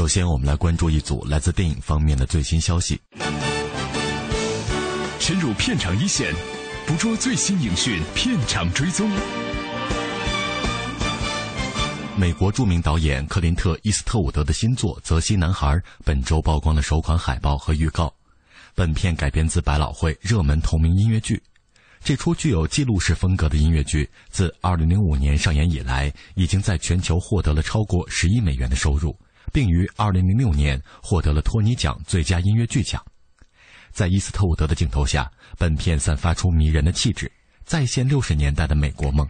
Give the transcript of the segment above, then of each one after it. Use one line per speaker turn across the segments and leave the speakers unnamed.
首先，我们来关注一组来自电影方面的最新消息。
深入片场一线，捕捉最新影讯，片场追踪。
美国著名导演克林特·伊斯特伍德的新作《泽西男孩》本周曝光了首款海报和预告。本片改编自百老汇热门同名音乐剧。这出具有记录式风格的音乐剧，自2005年上演以来，已经在全球获得了超过十亿美元的收入，并于2006年获得了托尼奖最佳音乐剧奖。在伊斯特伍德的镜头下，本片散发出迷人的气质，再现六十年代的美国梦。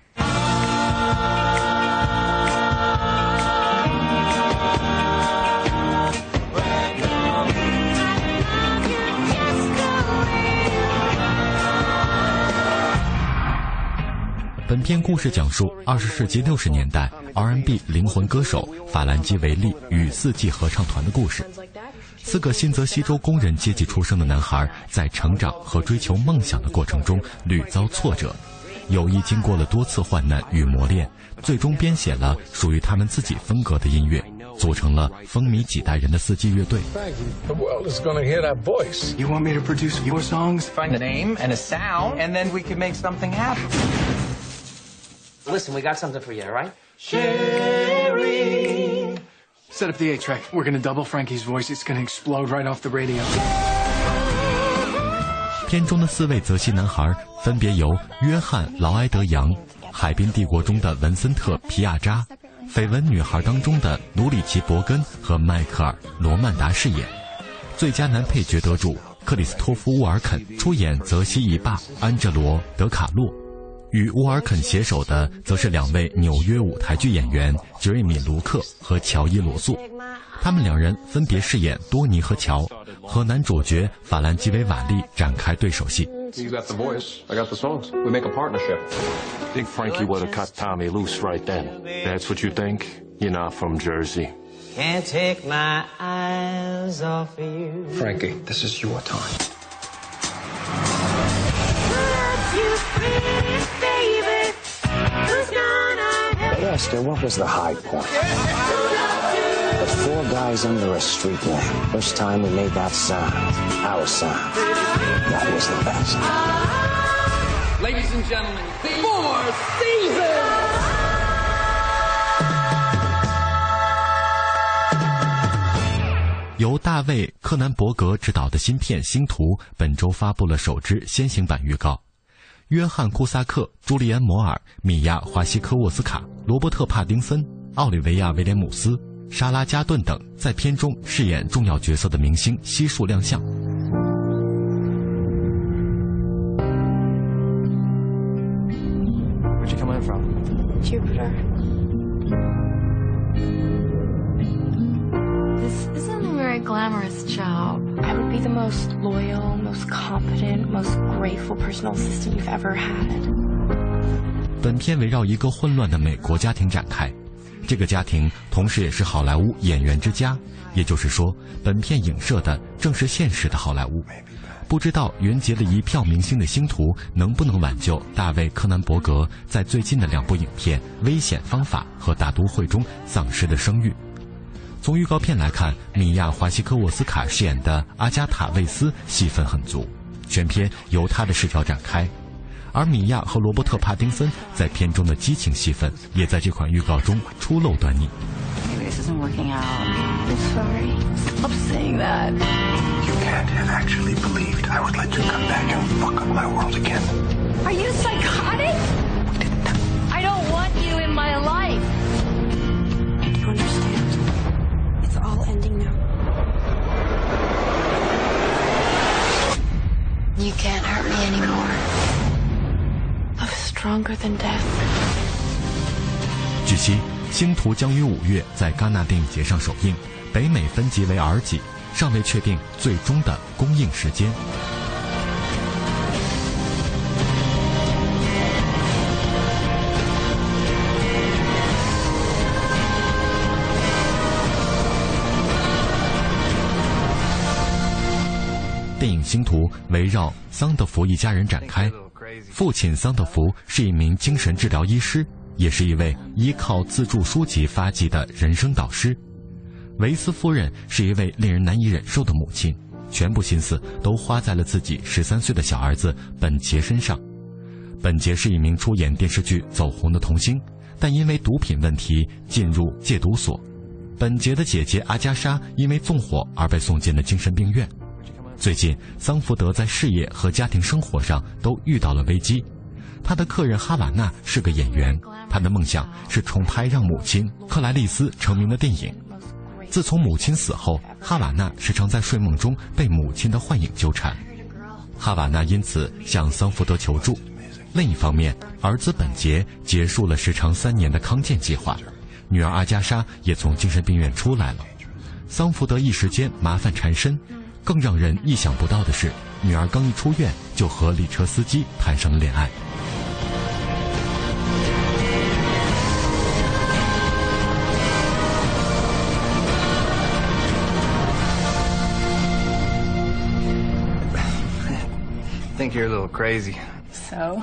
本片故事讲述二十世纪六十年代 R&B 灵魂歌手法兰基·维利与四季合唱团的故事。四个新泽西州工人阶级出生的男孩，在成长和追求梦想的过程中屡遭挫折，友谊经过了多次患难与磨练，最终编写了属于他们自己风格的音乐，组成了风靡几代人的四季乐队。
The world is gonna hear that voice.
You want me to produce your songs?
Find a name and a sound, and then we can make something happen.
Listen, we got something for you, all right? Sherry.
Set up the eight track. We're gonna double Frankie's voice. It's gonna explode right off the radio.
片中的四位泽西男孩分别由约翰·劳埃德·杨、海滨帝国中的文森特·皮亚扎、绯闻女孩当中的努里奇·伯根和迈克尔·罗曼达饰演。最佳男配角得主克里斯托夫·沃尔肯出演泽西一霸安哲罗·德卡洛。与沃尔肯携手的则是两位纽约舞台剧演员杰瑞米卢克和乔伊罗素。他们两人分别饰演多尼和乔和男主角法兰基维瓦利展开对手戏。
Lester, what was the high point? The four guys under a street lamp. First time we made that sound, our sound. That was the best.
Ladies and gentlemen, the four seasons!
由大卫·柯南伯格执导的新片《星图》本周发布了首支先行版预告。约翰·库萨克、朱利安·摩尔、米娅·华西科沃斯卡、罗伯特·帕丁森、奥利维亚·威廉姆斯、莎拉·加顿等在片中饰演重要角色的明星悉数亮相。
Where'd you come in from?
Jupiter. Glamorous job. I would be the most loyal, most competent, most grateful personal assistant you've ever had.
本片围绕一个混乱的美国家庭展开，这个家庭同时也是好莱坞演员之家，也就是说，本片影射的正是现实的好莱坞。不知道云集了一票明星的星途能不能挽救大卫·柯南伯格在最近的两部影片《危险方法》和《大都会》中丧失的声誉。从预告片来看，米娅·华西科沃斯卡饰演的阿加塔·魏斯戏份很足，全片由她的视角展开。而米娅和罗伯特·帕丁森在片中的激情戏份，也在这款预告中初露端倪。
This isn't working out. I'm sorry. Stop saying that.
You can't have actually believed I would let you come back and fuck up my world again.
Are you psychotic? I don't want you in my life. It's all ending now. You can't hurt me anymore. Love is stronger than death.
据悉，星途将于五月在戛纳电影节上首映，北美分级为 R 级，尚未确定最终的公映时间。电影《星途》围绕桑德福一家人展开。父亲桑德福是一名精神治疗医师，也是一位依靠自助书籍发迹的人生导师。维斯夫人是一位令人难以忍受的母亲，全部心思都花在了自己十三岁的小儿子本杰身上。本杰是一名出演电视剧走红的童星，但因为毒品问题进入戒毒所。本杰的姐姐阿加莎因为纵火而被送进了精神病院。最近，桑福德在事业和家庭生活上都遇到了危机。他的客人哈瓦那是个演员，他的梦想是重拍让母亲克莱丽丝成名的电影。自从母亲死后，哈瓦那时常在睡梦中被母亲的幻影纠缠。哈瓦那因此向桑福德求助。另一方面，儿子本杰结束了时长三年的康健计划，女儿阿加莎也从精神病院出来了。桑福德一时间麻烦缠身。更让人意想不到的是，女儿刚一出院就和列车司机谈上了恋爱。
Think you're a little crazy.
So?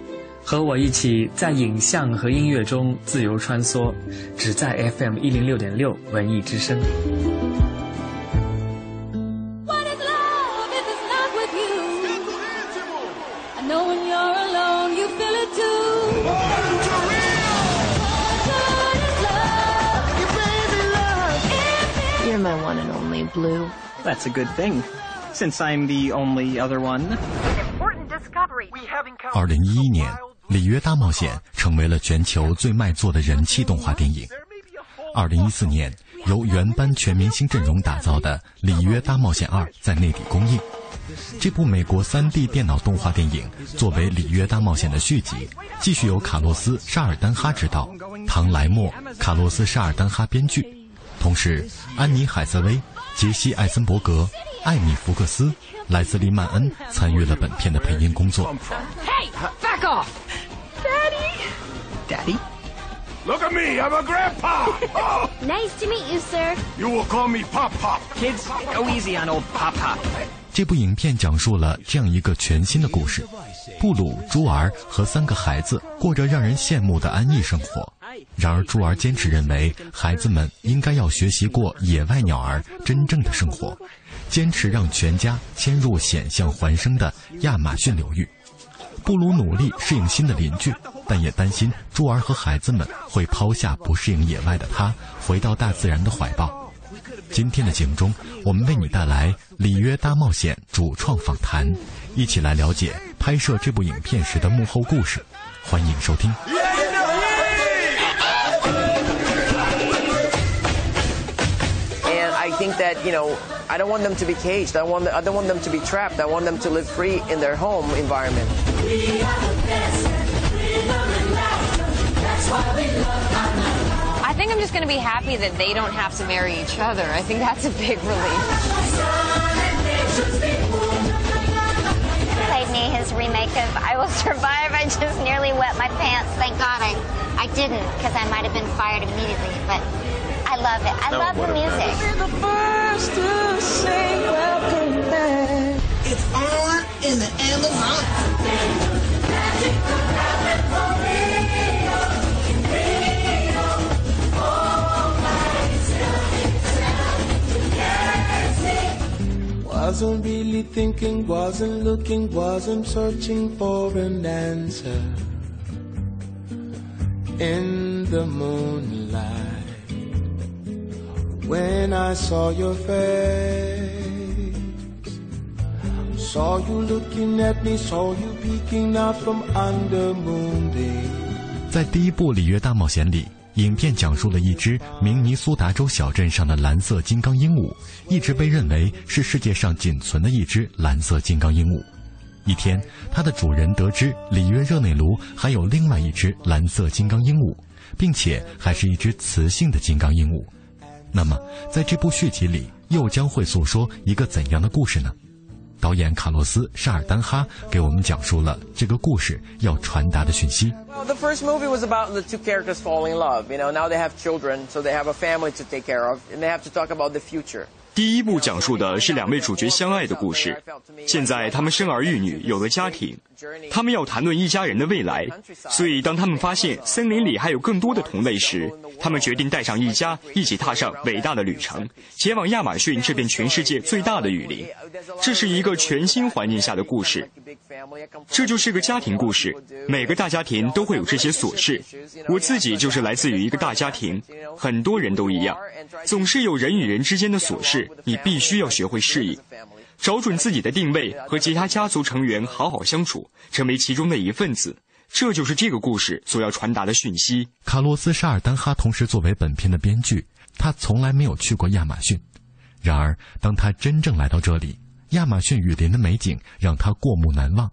和我一起在影像和音乐中自由穿梭，只在 FM 一零六点六文艺之声。
You're alone, you feel it too. What is love?
You're my one and only blue.
That's a good thing, since I'm the only other one.
Important discovery. We have
二零一一年，《里约大冒险》成为了全球最卖座的人气动画电影。二零一四年，由原班全明星阵容打造的《里约大冒险二》在内地公映。这部美国 3D 电脑动画电影作为《里约大冒险》的续集，继续由卡洛斯·沙尔丹哈执导，唐·莱默、卡洛斯·沙尔丹哈编剧，同时安妮·海瑟薇、杰西·艾森伯格、艾米·福克斯、莱斯利·曼恩参与了本片的配音工作。
Hey, back off! Daddy!
Look at me, I'm a grandpa! Oh,
Nice to meet you, sir.
you will call me Pop Pop.
Kids, go easy on old Pop Pop.
这部影片讲述了这样一个全新的故事：布鲁、朱儿和三个孩子过着让人羡慕的安逸生活。然而，朱儿坚持认为孩子们应该要学习过野外鸟儿真正的生活，坚持让全家迁入险象环生的亚马逊流域。不如努力适应新的邻居，但也担心猪儿和孩子们会抛下不适应野外的他，回到大自然的怀抱。今天的节目中，我们为你带来《里约大冒险》主创访谈，一起来了解拍摄这部影片时的幕后故事。欢迎收听。
Think that, you know, I don't want them to be caged. I, want, I don't want them to be trapped. I want them to live free in their home environment.
I think I'm just going to be happy that they don't have to marry each other. I think that's a big relief.
Like
Disney, his remake of I Will Survive. I just nearly wet my pants. Thank God I, I didn't, because I might have been fired immediately. But I love it. I
That
love the music.
been-
the first to say welcome back. It's on in the Amazon. Wasn't really thinking, wasn't looking, wasn't searching for an answer. In the moonlight, when I saw your face, saw you looking at me, saw you peeking out from under moon day.
在第一部《里约大冒险》里，影片讲述了一只明尼苏达州小镇上的蓝色金刚鹦鹉，一直被认为是世界上仅存的一只蓝色金刚鹦鹉。一天，它的主人得知里约热内卢还有另外一只蓝色金刚鹦鹉，并且还是一只雌性的金刚鹦鹉。那么，在这部续集里，又将会诉说一个怎样的故事呢？导演卡洛斯·沙尔丹哈给我们讲述了这个故事要传达的讯息。
Well, the first movie was about the two characters falling in love. You know, now they have children, so they have a family to take care of, and they have to talk about the future.
第一部讲述的是两位主角相爱的故事，现在他们生儿育女，有了家庭，他们要谈论一家人的未来。所以，当他们发现森林里还有更多的同类时，他们决定带上一家，一起踏上伟大的旅程，前往亚马逊这片全世界最大的雨林。这是一个全新环境下的故事，这就是个家庭故事。每个大家庭都会有这些琐事，我自己就是来自于一个大家庭，很多人都一样，总是有人与人之间的琐事，你必须要学会适应。找准自己的定位，和其他家族成员好好相处，成为其中的一份子，这就是这个故事所要传达的讯息。
卡洛斯沙尔丹哈同时作为本片的编剧他从来没有去过亚马逊。然而当他真正来到这里亚马逊雨林的美景让他过目难忘。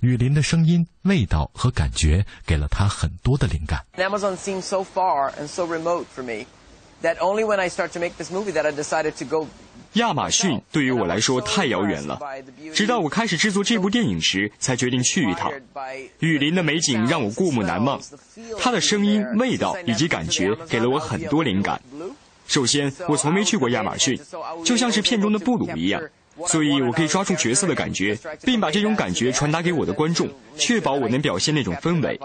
雨林的声音味道和感觉给了他很多的灵感。
Amazon seems so far and so remote for me that only when i start to make this movie that i decided to go
亚马逊对于我来说太遥远了，直到我开始制作这部电影时，才决定去一趟。雨林的美景让我过目难忘，它的声音、味道以及感觉给了我很多灵感。首先，我从没去过亚马逊，就像是片中的布鲁一样，所以我可以抓住角色的感觉，并把这种感觉传达给我的观众，确保我能表现那种氛围。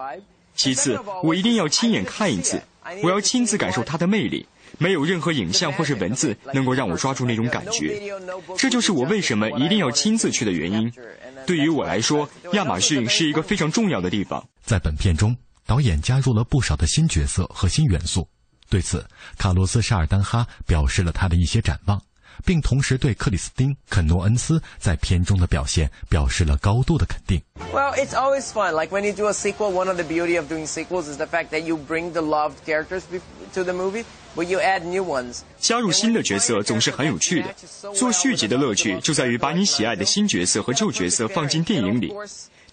其次，我一定要亲眼看一次，我要亲自感受它的魅力。没有任何影像或是文字能够让我抓住那种感觉，这就是我为什么一定要亲自去的原因。对于我来说，亚马逊是一个非常重要的地方。
在本片中，导演加入了不少的新角色和新元素。对此，卡洛斯·沙尔丹哈表示了他的一些展望，并同时对克里斯汀·肯诺恩斯在片中的表现表示了高度的肯定。
Well, it's always fun. Like when you do a sequel, one of the beauty of doing sequels is the fact that you bring the loved characters to the movie,
加入新的角色总是很有趣的。做续集的乐趣就在于把你喜爱的新角色和旧角色放进电影里。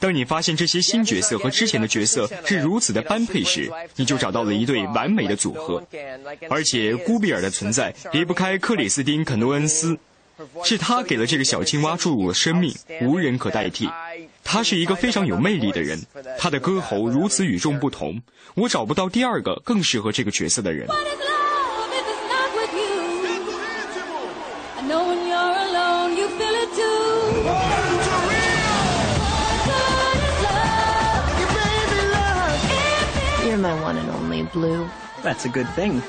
当你发现这些新角色和之前的角色是如此的般配时，你就找到了一对完美的组合。而且，孤比尔的存在离不开克里斯汀·肯诺恩斯，是他给了这个小青蛙注入了生命，无人可代替。他是一个非常有魅力的人，他的歌喉如此与众不同，我找不到第二个更适合这个角色的人。
Know when you're alone, you feel it too.
You're my one and only Blue.
That's a good thing,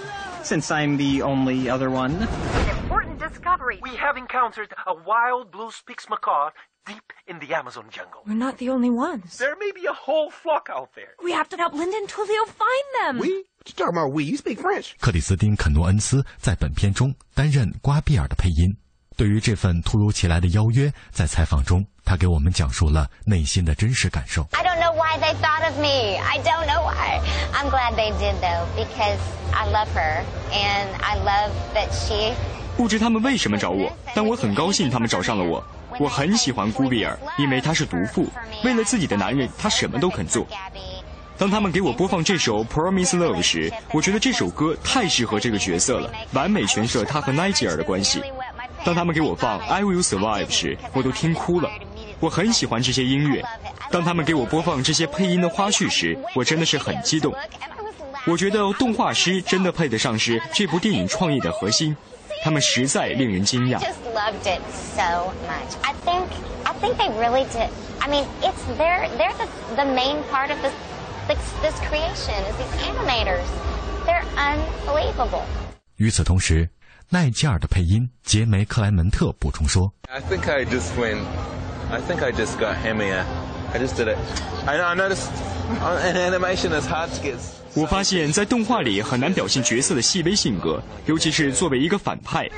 since I'm the only other one.
Important discovery. We have encountered a wild blue spix macaw deep in the Amazon jungle.
We're not the only ones.
There may be a whole flock out there.
We have to help Linda and Tulio find them.
We? What you talking about we? You speak French.
克里斯汀·肯诺恩斯在本片中担任瓜比尔的配音。对于这份突如其来的邀约，在采访中，他给我们讲述了内心的真实感受。
I don't know why they thought of me. I don't know why. I'm glad they did though because I love her and I love that she
不知他们为什么找我，但我很高兴他们找上了我。 我很喜欢古比尔，因为他是毒妇，为了自己的男人，他什么都肯做。当他们给我播放这首《Promise Love》时，我觉得这首歌太适合这个角色了，完美诠释了他和奈吉尔的关系。当他们给我放《I Will Survive》时，我都听哭了。我很喜欢这些音乐。当他们给我播放这些配音的花絮时，我真的是很激动。我觉得动画师真的配得上是这部电影创意的核心，他们实在令人惊讶。
Just loved it so much. I think I think they really did. I mean, it's they're they're the the main part of this this, this creation is these animators. They're unbelievable.
与此同时，奈吉尔的配音杰梅克莱门特补充说
I think I just went. I think I just got hammy. I just did it. I know. I noticed uh, in animation it's hard to get.
我发现，在动画里很难表现角色的细微性格，尤其是作为一个反派。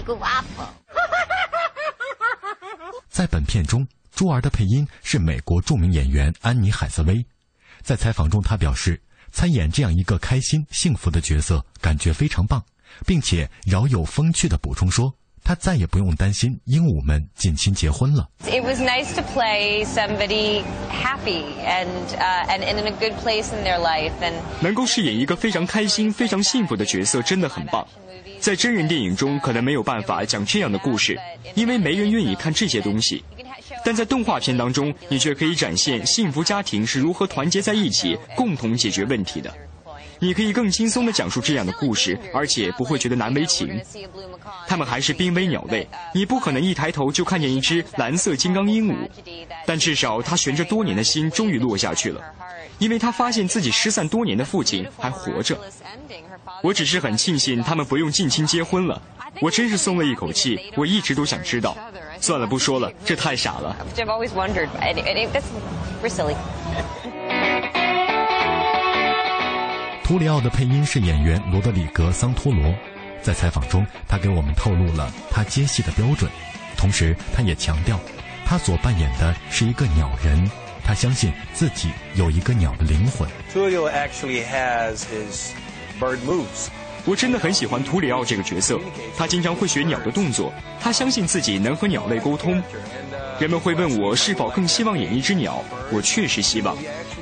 在本片中，珠儿的配音是美国著名演员安妮海瑟薇。在采访中，她表示，参演这样一个开心幸福的角色，感觉非常棒，并且饶有风趣的补充说，她再也不用担心鹦鹉们近亲结婚了。
It was nice to play somebody happy and uh, and, and in a good place in their life and
能够饰演一个非常开心、非常幸福的角色，真的很棒。在真人电影中，可能没有办法讲这样的故事，因为没人愿意看这些东西。但在动画片当中，你却可以展现幸福家庭是如何团结在一起，共同解决问题的。你可以更轻松地讲述这样的故事，而且不会觉得难为情。它们还是濒危鸟类，你不可能一抬头就看见一只蓝色金刚鹦鹉，但至少它悬着多年的心终于落下去了，因为它发现自己失散多年的父亲还活着。我只是很庆幸他们不用近亲结婚了，我真是松了一口气。我一直都想知道，算了，不说了，这太傻了。
图里奥的配音是演员罗德里格·桑托罗。在采访中，他给我们透露了他接戏的标准，同时他也强调，他所扮演的是一个鸟人，他相信自己有一个鸟的灵魂。
Tulio actually has his bird moves.
我真的很喜欢图里奥这个角色，他经常会学鸟的动作，他相信自己能和鸟类沟通。人们会问我是否更希望演一只鸟，我确实希望，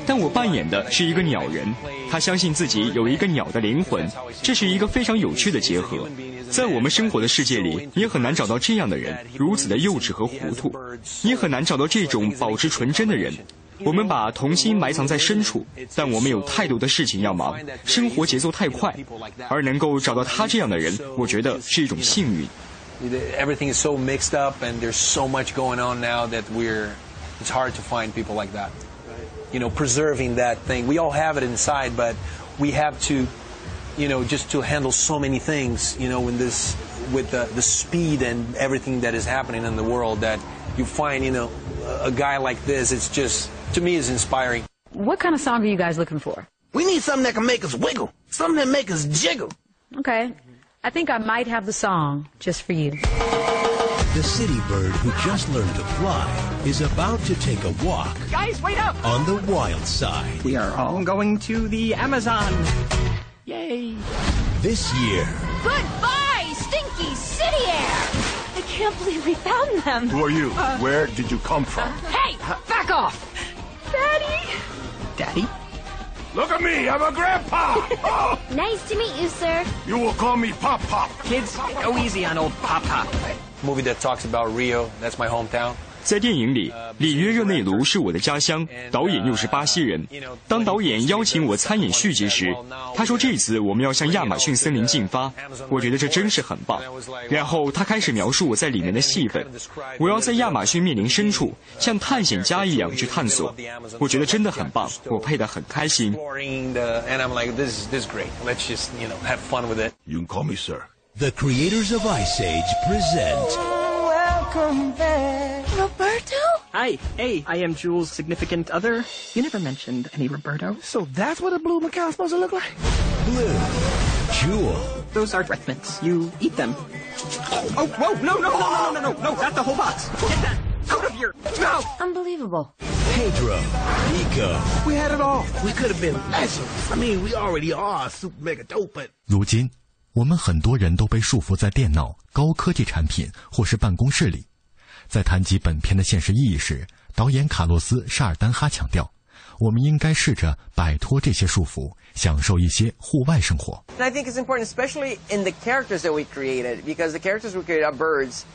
但我扮演的是一个鸟人，他相信自己有一个鸟的灵魂，这是一个非常有趣的结合。在我们生活的世界里，也很难找到这样的人，如此的幼稚和糊涂，也很难找到这种保持纯真的人。我们把童心埋藏在深处，但我们有太多的事情要忙，生活节奏太快，而能够找到他这样的人，我觉得是一种幸运。
Everything is so mixed up, and there's so much going on now that we're. It's hard to find people like that. You know, preserving that thing. We all have it inside, but we have to, you know, just to handle so many things. You know, in this with the the speed and everything that is happening in the world, that you find, you know, a, a guy like this. It's just to me is inspiring.
What kind of song are you guys looking for?
We need something that can make us wiggle, something that make us jiggle.
Okay. I think I might have the song just for you.
The city bird who just learned to fly is about to take a walk
Guys, wait up!
on the wild side.
We are all going to the Amazon. Yay!
This year,
Goodbye, stinky city air! I can't believe we found them.
Who are you? Uh, Where did you come from?
Hey, back off! Daddy!
Daddy?
Look at me, I'm a grandpa. Oh,
Nice to meet you, sir.
you will call me Pop Pop.
Kids, go easy on old Pop Pop.
Movie that talks about Rio, that's my hometown.
在电影里，里约热内卢是我的家乡，导演又是巴西人。当导演邀请我参演续集时，他说这次我们要向亚马逊森林进发，我觉得这真是很棒。然后他开始描述我在里面的戏份，我要在亚马逊面临深处，像探险家一样去探索，我觉得真的很棒，我配得很开心。
The
creators of Ice Age present
Welcome back.
Roberto?
Hi, hey, I am Jules' significant other. You never mentioned any Roberto.
So that's what a blue macaw's supposed to look like?
Blue, Jewel,
Those are breath mints. You eat them. Oh, whoa, no, no, no, no, no, no, no, no, not the whole box. Get that out of here. No.
Unbelievable.
Pedro, Nico.
We had it all. We could have been legends. I mean, we already are super mega dope, but
如今，我们很多人都被束缚在电脑、高科技产品或是办公室里。在谈及本片的现实意义时，导演卡洛斯·沙尔丹哈强调，我们应该试着摆脱这些束缚，享受一些户外生活。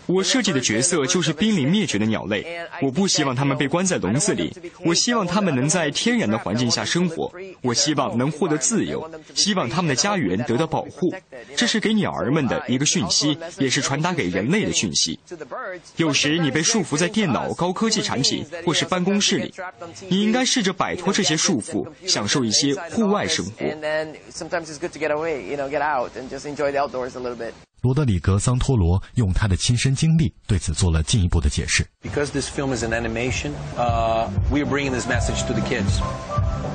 我设计的角色就是濒临灭绝的鸟类，我不希望它们被关在笼子里，我希望它们能在天然的环境下生活，我希望能获得自由，希望它们的家园得到保护。这是给鸟儿们的一个讯息，也是传达给人类的讯息。有时你被束缚在电脑、高科技产品或是办公室里，你应该试着摆脱这些束缚，享受一些户外生
And then sometimes it's good to get away, you know, get out and just enjoy the outdoors a little bit.
罗德里格·桑托罗用他的亲身经历对此做了进一步的解释。
Because this film is an animation, uh, we are bringing this message to the kids,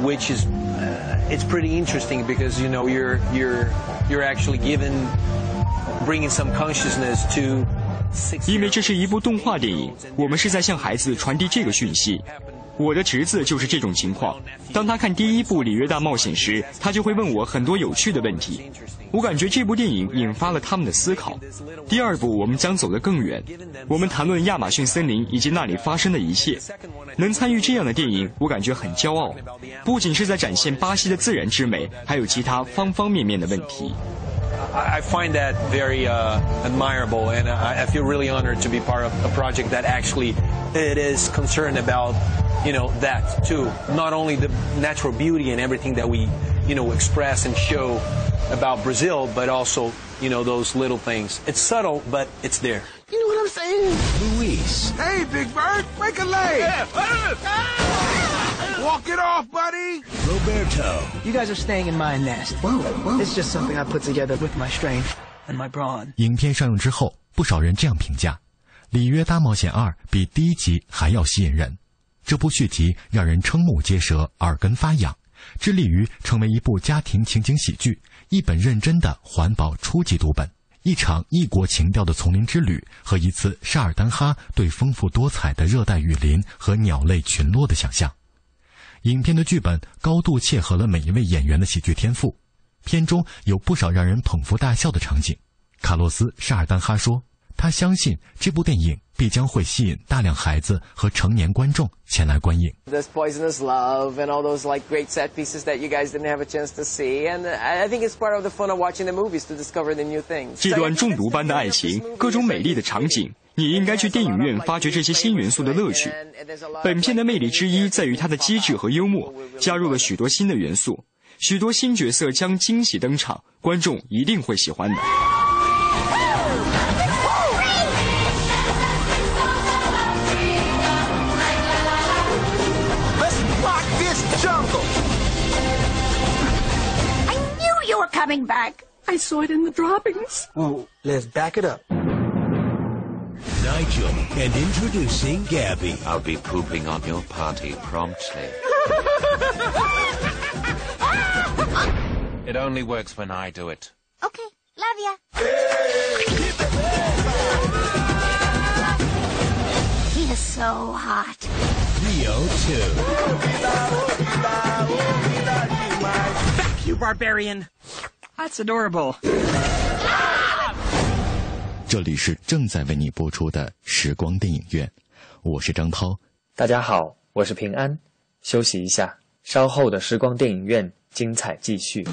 which is uh, it's pretty interesting because you know you're you're you're actually given bringing some consciousness to
因为这是一部动画电影，我们是在向孩子传递这个讯息。 我的侄子就是这种情况。当他看第一部《里约大冒险》时，他就会问我很多有趣的问题。我感觉这部电影引发了他们的思考。第二部我们将走得更远，我们谈论亚马逊森林以及那里发生的一切。能参与这样的电影，我感觉很骄傲。不仅是在展现巴西的自然之美，还有其他方方面面的问题。
I I find that very uh, admirable, and I, I feel really honored to be part of a project that actually it is concerned about, you know, that too. Not only the natural beauty and everything that we, you know, express and show about Brazil, but also, you know, those little things. It's subtle, but it's there.
you know what I'm saying?
Luis,
Hey, Big Bird, make a leg. Walk it off, buddy.
Roberto,
You guys are staying in my nest. It's just something I put together with my strength and my brawn.
影片上映之后，不少人这样评价：《里约大冒险二》比第一集还要吸引人。这部续集让人瞠目结舌、耳根发痒，致力于成为一部家庭情景喜剧，一本认真的环保初级读本，一场异国情调的丛林之旅和一次沙尔丹哈对丰富多彩的热带雨林和鸟类群落的想象。影片的剧本高度切合了每一位演员的喜剧天赋，片中有不少让人捧腹大笑的场景。卡洛斯·沙尔丹哈说：“他相信这部电影必将会吸引大量孩子和成年观众前来观影。
There's poisonous love and all those like great set pieces that you guys didn't have a chance to see, and I think it's part of the fun of watching the movies to discover the new things.
这段中毒般的爱情，各种美丽的场景，你应该去电影院发掘这些新元素的乐趣。本片的魅力之一在于它的机智和幽默，加入了许多新的元素，许多新角色将惊喜登场，观众一定会喜欢的。
Let's rock this jungle.
I knew you were coming back. I saw it in the droppings.
Let's back it up.
Nigel, and introducing Gabby.
I'll be pooping on your party promptly. it only works when I do it.
Okay, love ya. He is so hot.
Rio 2.
Back, you barbarian. That's adorable.
这里是正在为你播出的时光电影院，我是张涛。
大家好，我是平安。休息一下，稍后的时光电影院精彩继续。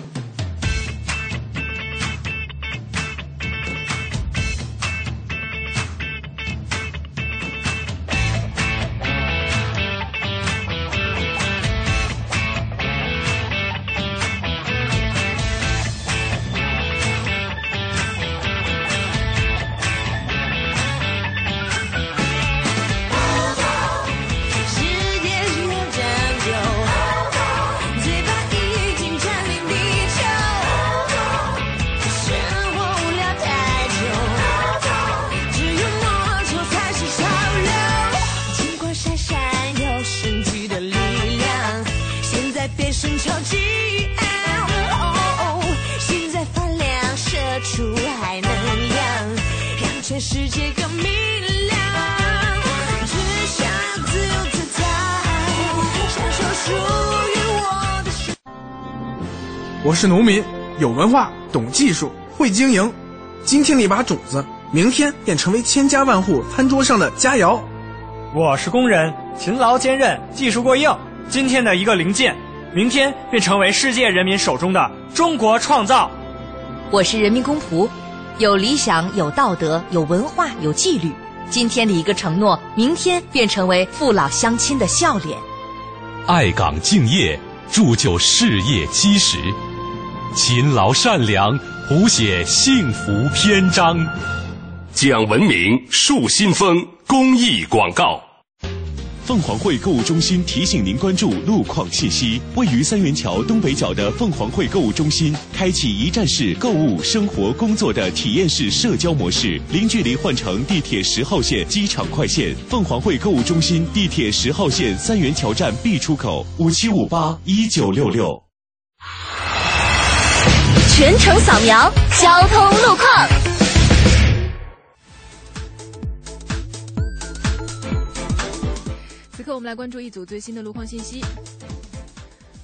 是农民，有文化，懂技术，会经营。今天的一把种子，明天便成为千家万户餐桌上的佳肴。
我是工人，勤劳坚韧，技术过硬。今天的一个零件，明天便成为世界人民手中的中国创造。
我是人民公仆，有理想，有道德，有文化，有纪律。今天的一个承诺，明天便成为父老乡亲的笑脸。
爱岗敬业，铸就事业基石；勤劳善良，谱写幸福篇章。
讲文明，树新风，公益广告。
凤凰汇购物中心提醒您关注路况信息。位于三元桥东北角的凤凰汇购物中心，开启一站式购物、生活、工作的体验式社交模式，零距离换乘地铁十号线机场快线。凤凰汇购物中心地铁十号线三元桥站 B 出口，五七五八一九六六。
全程扫描交通路况。
此刻我们来关注一组最新的路况信息。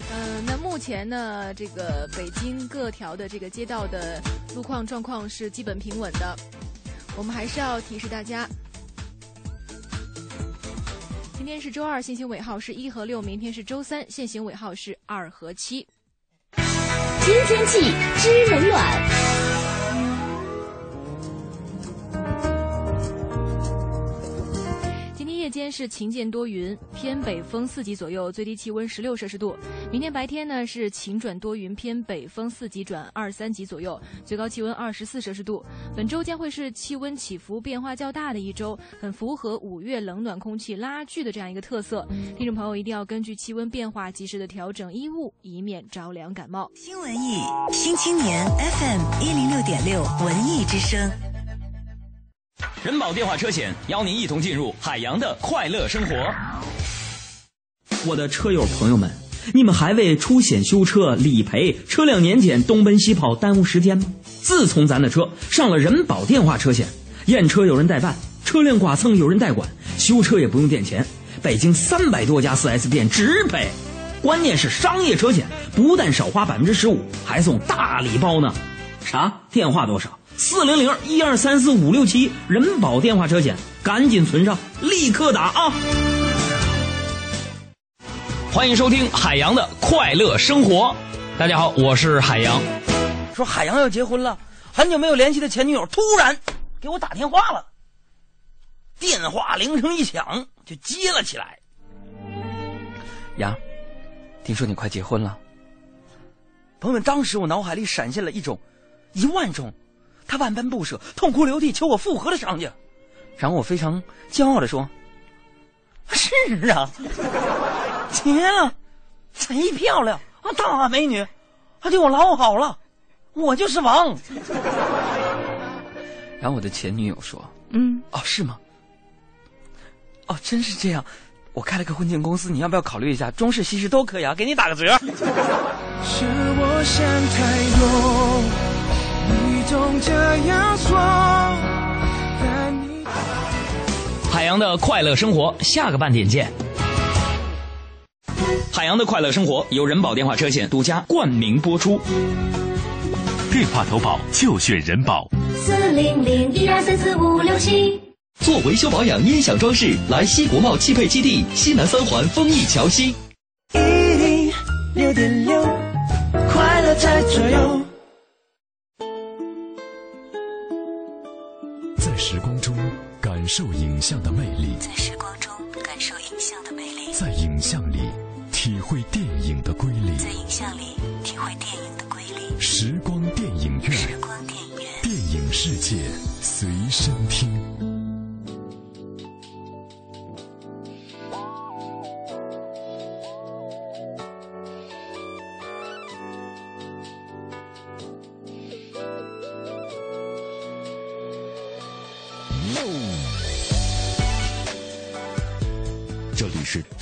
呃，那目前呢，这个北京各条的这个街道的路况状况是基本平稳的。我们还是要提示大家，今天是周二，限行尾号是一和六；明天是周三，限行尾号是二和七。
新天气知冷暖。
夜间是晴间多云，偏北风四级左右，最低气温十六摄氏度。明天白天呢是晴转多云，偏北风四级转二三级左右，最高气温二十四摄氏度。本周将会是气温起伏变化较大的一周，很符合五月冷暖空气拉锯的这样一个特色。听众朋友一定要根据气温变化及时的调整衣物，以免着凉感冒。
新文艺新青年 FM 一零六点六文艺之声。
人保电话车险邀您一同进入海洋的快乐生活。
我的车友朋友们，你们还为出险修车、理赔、车辆年检东奔西跑耽误时间吗？自从咱的车上了人保电话车险，验车有人代办，车辆剐蹭有人代管，修车也不用垫钱，北京三百多家 4S 店直赔。关键是商业车险不但少花百分之十五，还送大礼包呢。啥？电话多少？四零零一二三四五六七人保电话车险，赶紧存上，立刻打啊！
欢迎收听海洋的快乐生活。大家好，我是海洋。
说海洋要结婚了，很久没有联系的前女友突然给我打电话了，电话铃声一响就接了起来。
杨，听说你快结婚了。
朋友们，当时我脑海里闪现了一种一万种。他万般不舍，痛哭流涕求我复合的场景，
然后我非常骄傲的说：“
是啊，结了，贼漂亮啊，大美女，她对我老好了，我就是王。”
然后我的前女友说：“
嗯，
哦，是吗？哦，真是这样，我开了个婚庆公司，你要不要考虑一下？中式、西式都可以啊，给你打个折。”
是我想太多。你总这样说，
海洋的快乐生活，下个半点见。海洋的快乐生活由人保电话车险独家冠名播出。
电话投保就选人保。
四零零一二三四五六七。
做维修保养、音响装饰，来西国贸汽配基地西南三环丰益桥西。
一零六点六，快乐在左右。
感受影像的魅力，
在时光中感受影像的魅力，
在影像里体会电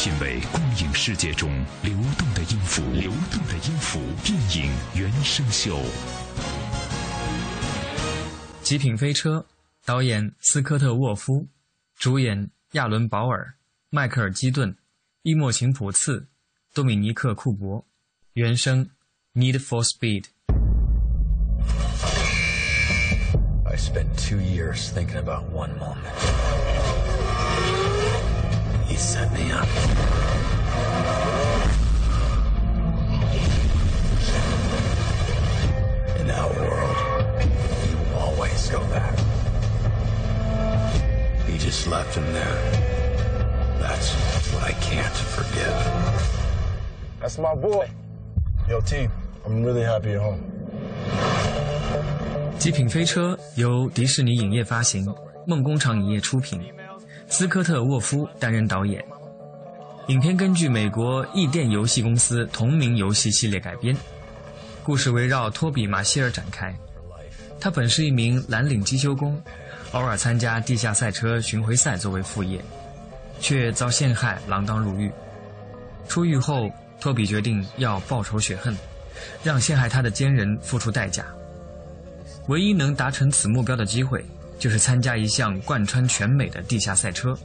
品味光影世界中流动的音符，流动的音符。电影原声秀，《
极品飞车》，导演斯科特·沃夫，主演亚伦·保尔、迈克尔·基顿、伊莫琴·普次、多米尼克·库珀，原声《Need for Speed》。
I spent two years thinking about one moment. He set me up. In our world, you always go back. He just left him there. That's what I can't forgive.
That's my boy. Yo, team, I'm really happy you're home.
极品飞车由迪士尼影业发行，梦工厂影业出品， 斯科特·沃夫担任导演。影片根据美国异电游戏公司同名游戏系列改编，故事围绕托比·马歇尔展开。他本是一名蓝领机修工，偶尔参加地下赛车巡回赛作为副业，却遭陷害，锒铛入狱。出狱后，托比决定要报仇雪恨，让陷害他的奸人付出代价。唯一能达成此目标的机会，就是参加一项贯穿全美的地下赛车。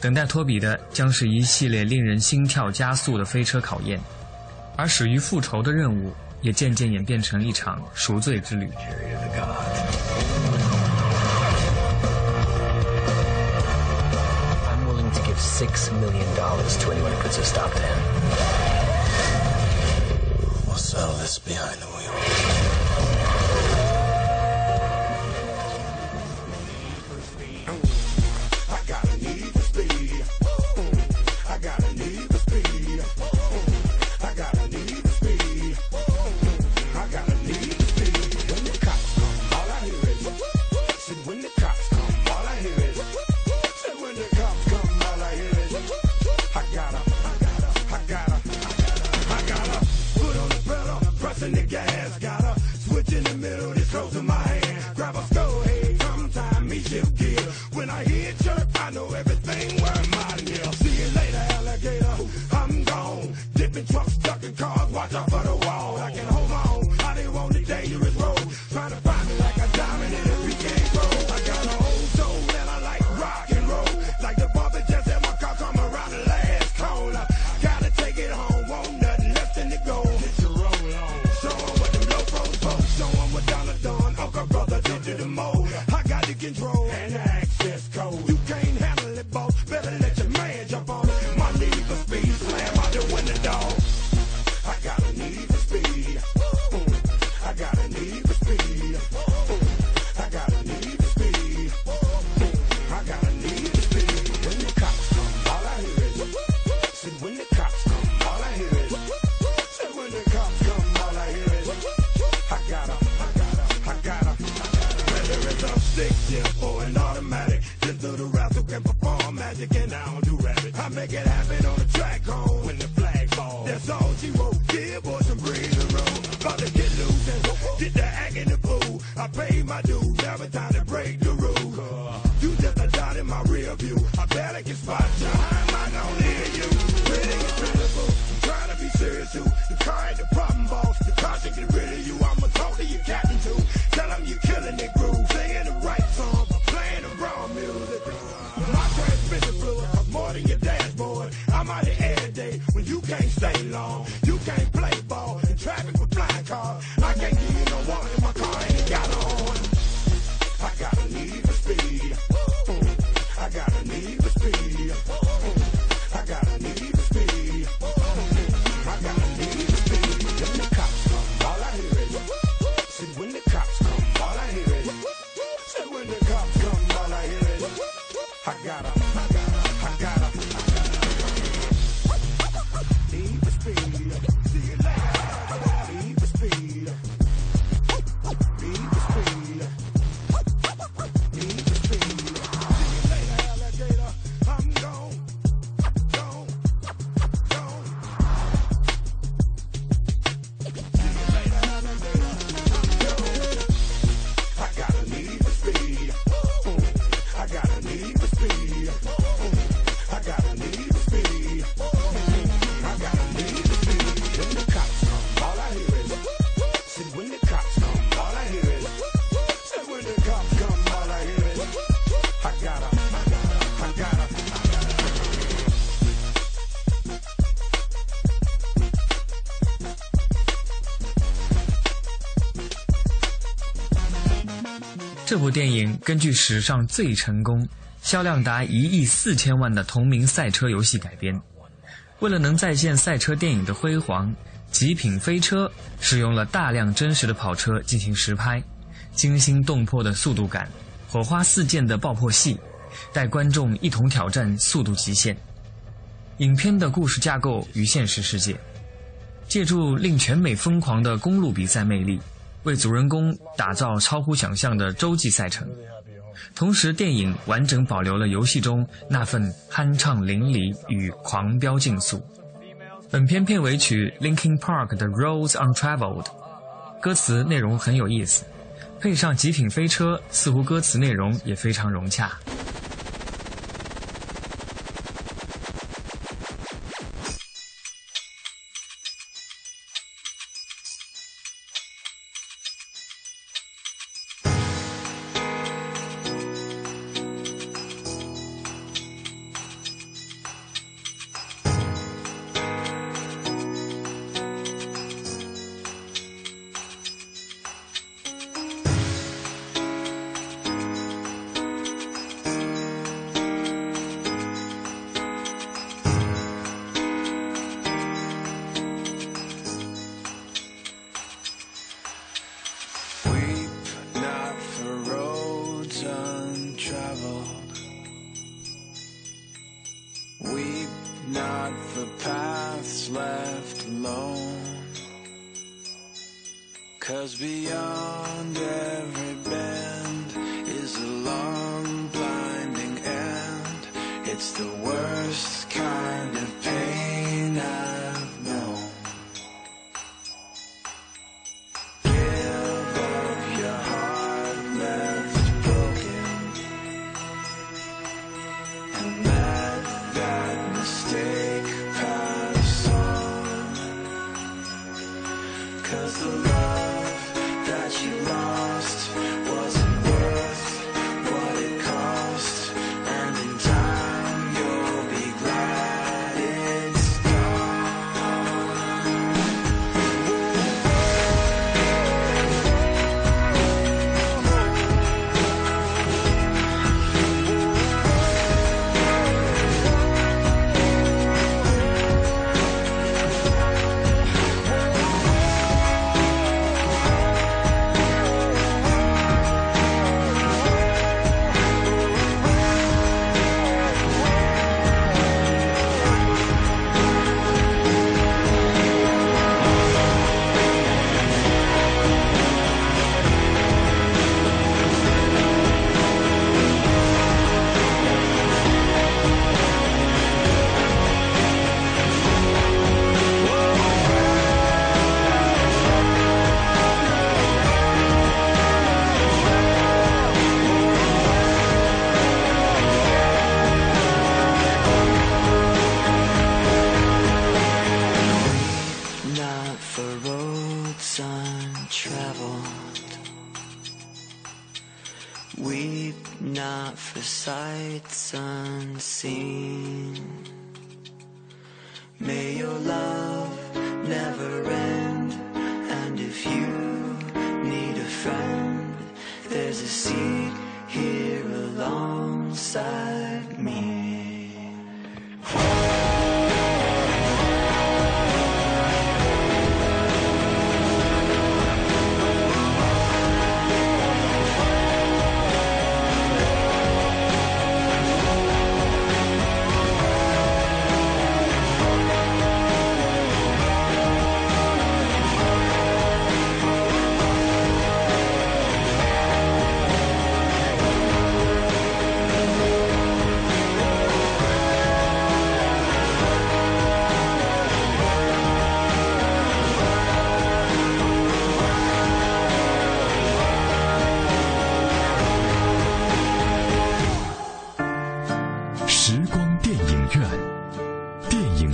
等待托比的将是一系列令人心跳加速的飞车考验，而始于复仇的任务，也渐渐演变成一场赎罪之旅。
I'm willing to give six million dollars to anyone who puts a stop to him.
We'll settle this behind
the
这部电影根据史上最成功、销量达一亿四千万的同名赛车游戏改编。为了能再现赛车电影的辉煌，《极品飞车》使用了大量真实的跑车进行实拍，惊心动魄的速度感，火花四溅的爆破戏，带观众一同挑战速度极限。影片的故事架构与现实世界，借助令全美疯狂的公路比赛魅力，为主人公打造超乎想象的洲际赛程。同时，电影完整保留了游戏中那份酣畅淋漓与狂飙竞速。本片片尾曲 Linkin Park 的《Roads Untraveled》，歌词内容很有意思，配上极品飞车，似乎歌词内容也非常融洽。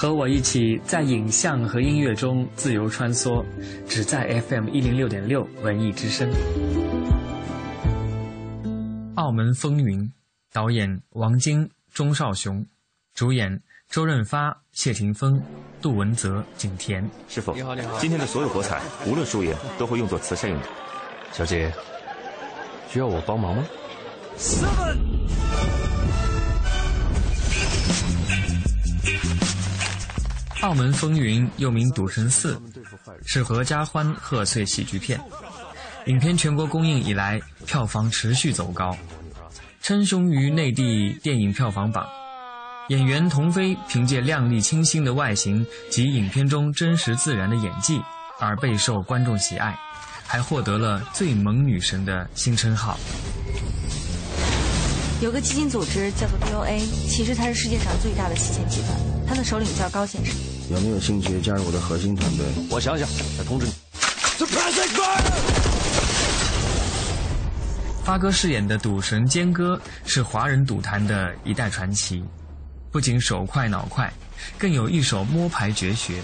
和我一起在影像和音乐中自由穿梭，只在 FM 一零六点六文艺之声。《澳门风云》，导演王晶、钟少雄，主演。周润发、谢霆锋、杜文泽、景甜，
师傅，你好，你好。今天的所有博彩，无论输赢，都会用作慈善用途。
小姐，需要我帮忙吗
？Seven。澳门风云又名《赌神四》，是合家欢贺岁喜剧片。影片全国公映以来，票房持续走高，称雄于内地电影票房榜。演员童飞凭借靓丽清新的外形及影片中真实自然的演技而备受观众喜爱，还获得了“最萌女神”的新称号。
有个基金组织叫做 BOA，其实它是世界上最大的洗钱集团，它的首领叫高先生。
有没有兴趣加入我的核心团队？
我想想，再通知你。
发哥饰演的赌神坚哥是华人赌坛的一代传奇。不仅手快脑快，更有一手摸牌绝学，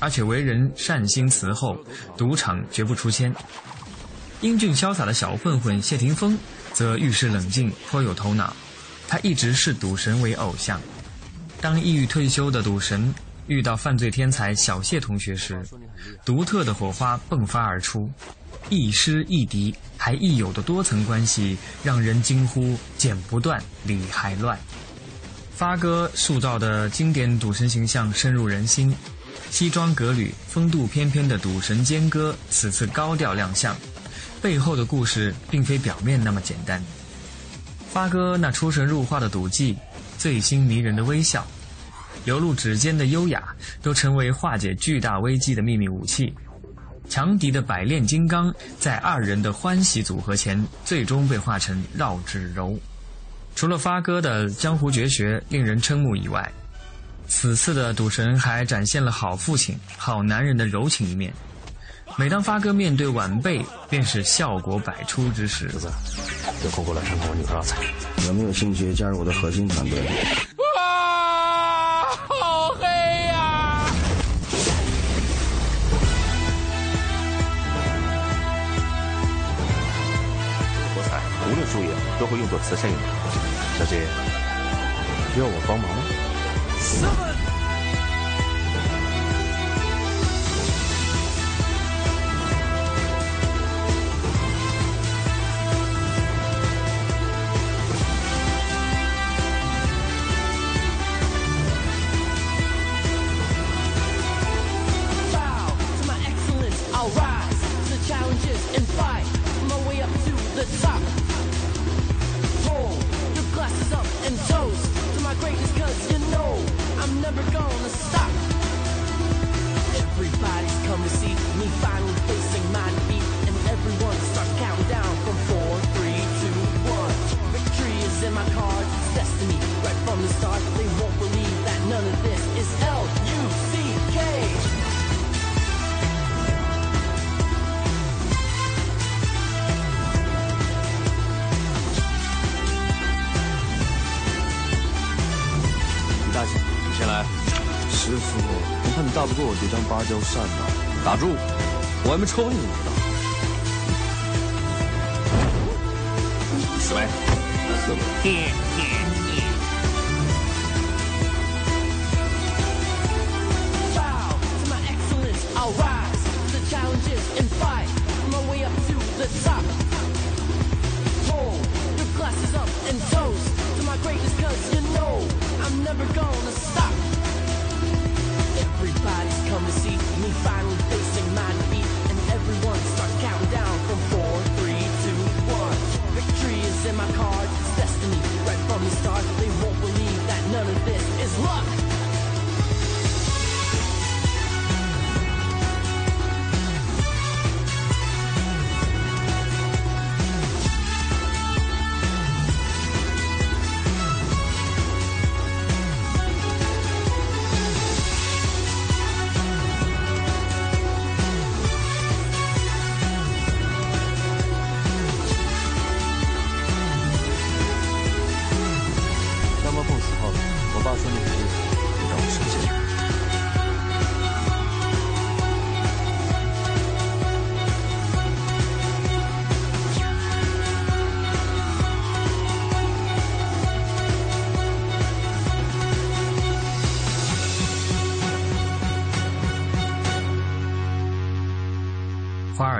而且为人善心慈厚，赌场绝不出千。英俊潇洒的小混混谢霆锋则遇事冷静，颇有头脑。他一直视赌神为偶像。当抑郁退休的赌神遇到犯罪天才小谢同学时，独特的火花迸发而出，亦师亦敌还亦友的多层关系，让人惊呼剪不断，理还乱。发哥塑造的经典赌神形象深入人心，西装革履、风度翩翩的赌神坚哥此次高调亮相，背后的故事并非表面那么简单。发哥那出神入化的赌技、醉心迷人的微笑、流露指尖的优雅，都成为化解巨大危机的秘密武器。强敌的百炼金刚，在二人的欢喜组合前，最终被化成绕指柔。除了发哥的江湖绝学令人瞠目以外，此次的赌神还展现了好父亲、好男人的柔情一面。每当发哥面对晚辈，便是效果百出之时。
子，有空过来看看我女儿阿彩，有没有兴趣加入我的核心团队？
哇，好黑呀！
我彩，无论输赢，都会用作慈善用途。
小姐，需要我帮忙吗？我还没抽你，你知道？
四位，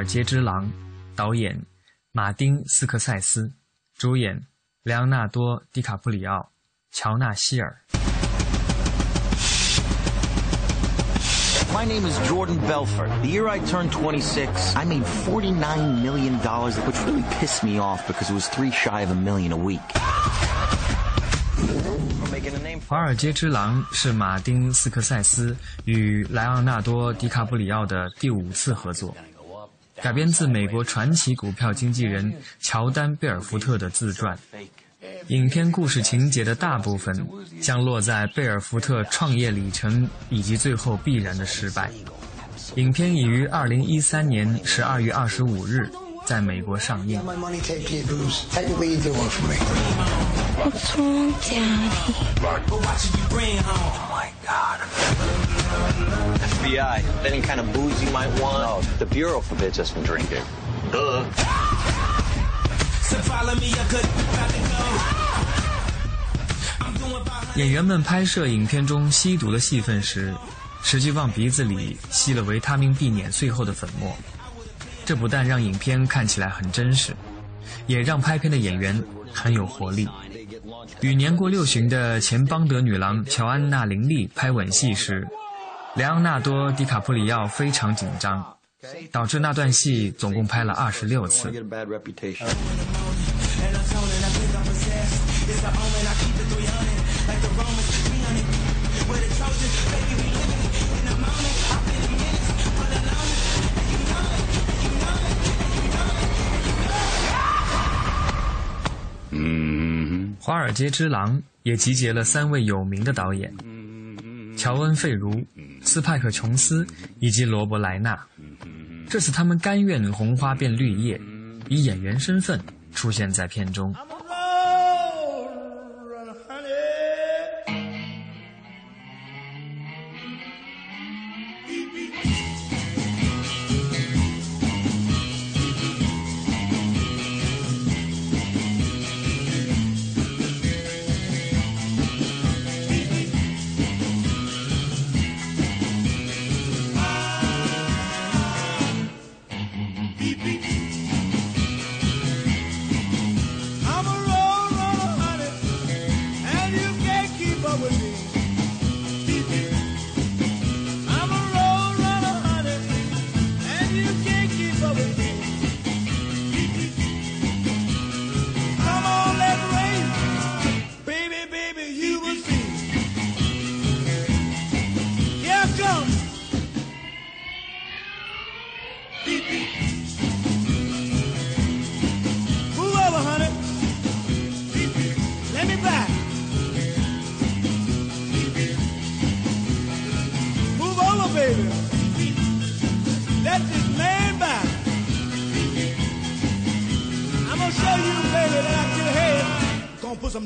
尔街之狼》，导演马丁·斯科塞斯，主演莱昂纳多·迪卡普里奥、乔纳希尔。
My name is Jordan Belfort. The year I turned 26, I made $49 million, which really pissed me off because it was three shy of a million a week.
《华尔街之狼》是马丁·斯科塞斯与莱昂纳多·迪卡普里奥的第五次合作，改编自美国传奇股票经纪人乔丹·贝尔福特的自传。影片故事情节的大部分将落在贝尔福特创业里程以及最后必然的失败。影片已于二零一三年十二月二十五日在美国上映。
FBI, any kind of booze you might want? No, the Bureau forbids us from drinking. Duh.
演员们拍摄影片中吸毒的戏份时，实际往鼻子里吸了维他命 B 碾碎后的粉末。这不但让影片看起来很真实，也让拍片的演员很有活力。与年过六旬的前邦德女郎乔安娜·林莉拍吻戏时，莱昂纳多·迪卡普里奥非常紧张，导致那段戏总共拍了二十六次。
嗯，
华尔街之狼也集结了三位有名的导演。乔恩·费如、斯派克·琼斯以及罗伯·莱纳。这次他们甘愿红花变绿叶，以演员身份出现在片中。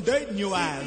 Dirt in your eyes.